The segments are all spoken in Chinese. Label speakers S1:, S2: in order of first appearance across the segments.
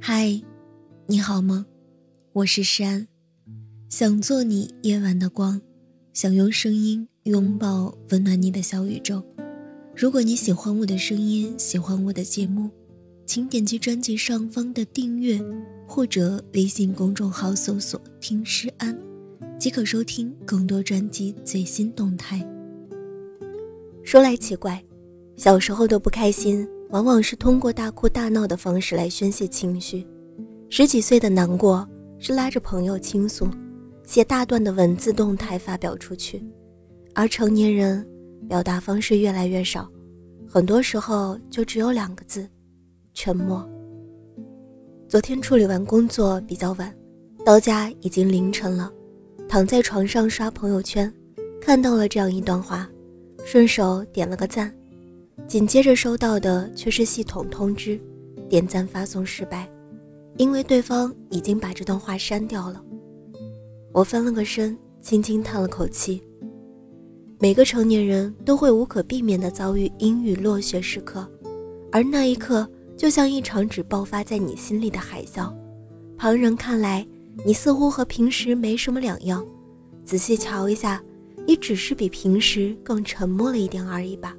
S1: 嗨，你好吗？我是山，想做你夜晚的光，想用声音拥抱温暖你的小宇宙。如果你喜欢我的声音，喜欢我的节目，请点击专辑上方的订阅，或者微信公众号搜索“听诗安”，即可收听更多专辑最新动态。说来奇怪。小时候的不开心，往往是通过大哭大闹的方式来宣泄情绪；十几岁的难过，是拉着朋友倾诉，写大段的文字动态发表出去；而成年人，表达方式越来越少，很多时候就只有两个字：沉默。昨天处理完工作比较晚，到家已经凌晨了，躺在床上刷朋友圈，看到了这样一段话，顺手点了个赞。紧接着收到的却是系统通知，点赞发送失败，因为对方已经把这段话删掉了。我翻了个身，轻轻叹了口气。每个成年人都会无可避免地遭遇阴雨落雪时刻，而那一刻就像一场只爆发在你心里的海啸。旁人看来，你似乎和平时没什么两样，仔细瞧一下，你只是比平时更沉默了一点而已吧。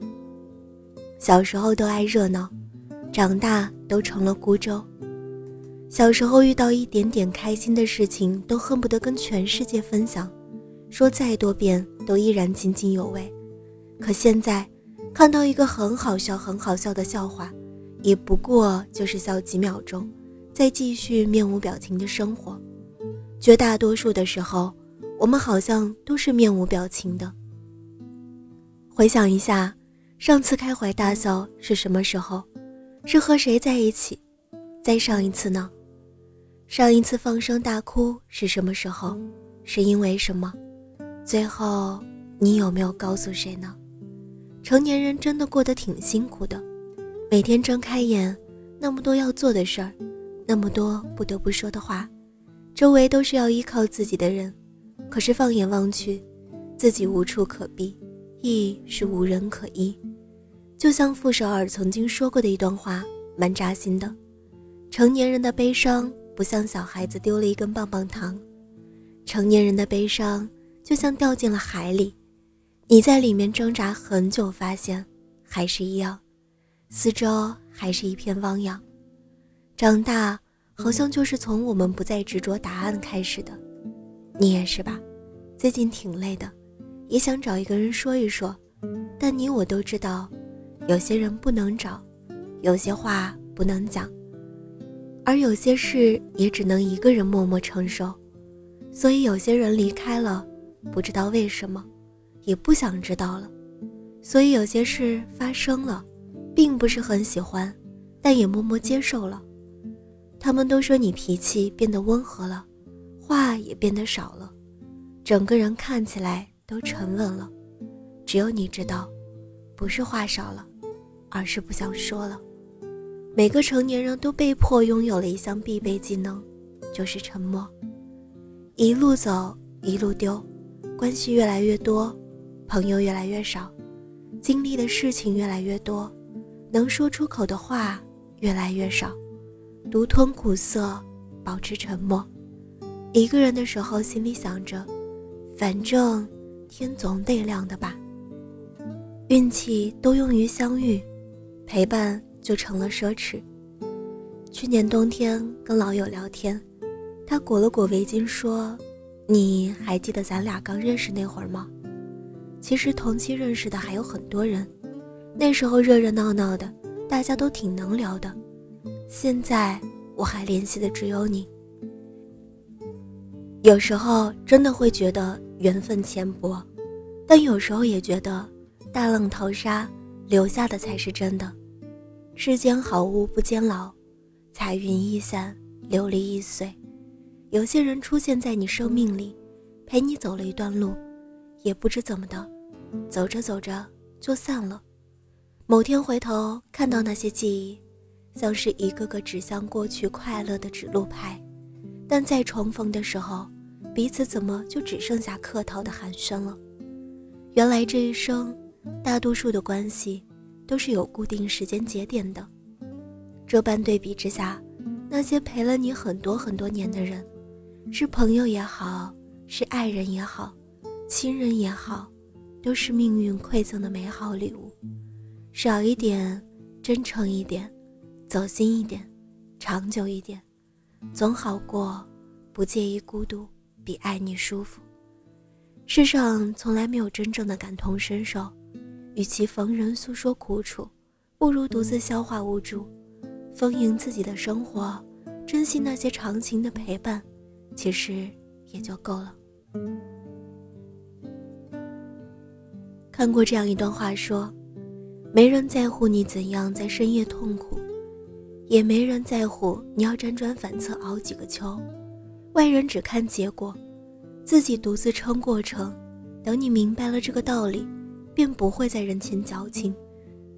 S1: 小时候都爱热闹，长大都成了孤舟。小时候遇到一点点开心的事情，都恨不得跟全世界分享，说再多遍都依然津津有味。可现在，看到一个很好笑、很好笑的笑话，也不过就是笑几秒钟，再继续面无表情的生活。绝大多数的时候，我们好像都是面无表情的。回想一下。上次开怀大笑是什么时候？是和谁在一起？再上一次呢？上一次放声大哭是什么时候？是因为什么？最后你有没有告诉谁呢？成年人真的过得挺辛苦的，每天睁开眼，那么多要做的事儿，那么多不得不说的话，周围都是要依靠自己的人，可是放眼望去，自己无处可避。亦是无人可依，就像傅首尔曾经说过的一段话，蛮扎心的。成年人的悲伤不像小孩子丢了一根棒棒糖，成年人的悲伤就像掉进了海里，你在里面挣扎很久，发现还是一样，四周还是一片汪洋。长大好像就是从我们不再执着答案开始的，你也是吧？最近挺累的。也想找一个人说一说，但你我都知道，有些人不能找，有些话不能讲，而有些事也只能一个人默默承受。所以有些人离开了，不知道为什么，也不想知道了。所以有些事发生了，并不是很喜欢，但也默默接受了。他们都说你脾气变得温和了，话也变得少了，整个人看起来。都沉稳了，只有你知道，不是话少了，而是不想说了。每个成年人都被迫拥有了一项必备技能，就是沉默。一路走，一路丢，关系越来越多，朋友越来越少，经历的事情越来越多，能说出口的话越来越少，独吞苦涩，保持沉默。一个人的时候，心里想着，反正。天总得亮的吧。运气都用于相遇，陪伴就成了奢侈。去年冬天跟老友聊天，他裹了裹围巾说：“你还记得咱俩刚认识那会儿吗？其实同期认识的还有很多人，那时候热热闹闹的，大家都挺能聊的。现在我还联系的只有你。有时候真的会觉得。”缘分浅薄，但有时候也觉得大浪淘沙，留下的才是真的。世间好物不坚牢，彩云易散，琉璃易碎。有些人出现在你生命里，陪你走了一段路，也不知怎么的，走着走着就散了。某天回头看到那些记忆，像是一个个指向过去快乐的指路牌，但在重逢的时候。彼此怎么就只剩下客套的寒暄了？原来这一生，大多数的关系都是有固定时间节点的。这般对比之下，那些陪了你很多很多年的人，是朋友也好，是爱人也好，亲人也好，都是命运馈赠的美好礼物。少一点，真诚一点，走心一点，长久一点，总好过不介意孤独，比爱你舒服。世上从来没有真正的感同身受，与其逢人诉说苦楚，不如独自消化无助。丰盈自己的生活，珍惜那些长情的陪伴，其实也就够了。看过这样一段话，说：没人在乎你怎样在深夜痛苦，也没人在乎你要辗转反侧熬几个秋。外人只看结果，自己独自撑过程。等你明白了这个道理，便不会在人前矫情，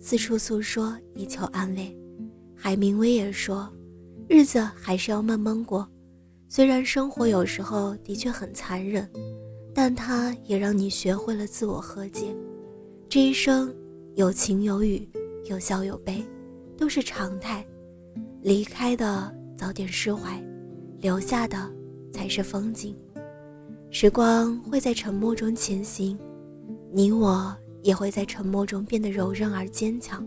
S1: 四处诉说以求安慰。海明威也说：“日子还是要慢慢过，虽然生活有时候的确很残忍，但它也让你学会了自我和解。这一生有晴有雨，有笑有悲，都是常态。离开的早点释怀，留下的才是风景。时光会在沉默中前行，你我也会在沉默中变得柔韧而坚强。”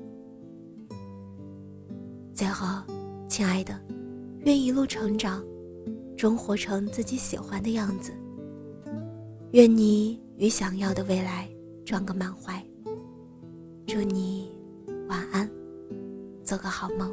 S1: 最后，亲爱的，愿一路成长，终活成自己喜欢的样子。愿你与想要的未来撞个满怀。祝你晚安，做个好梦。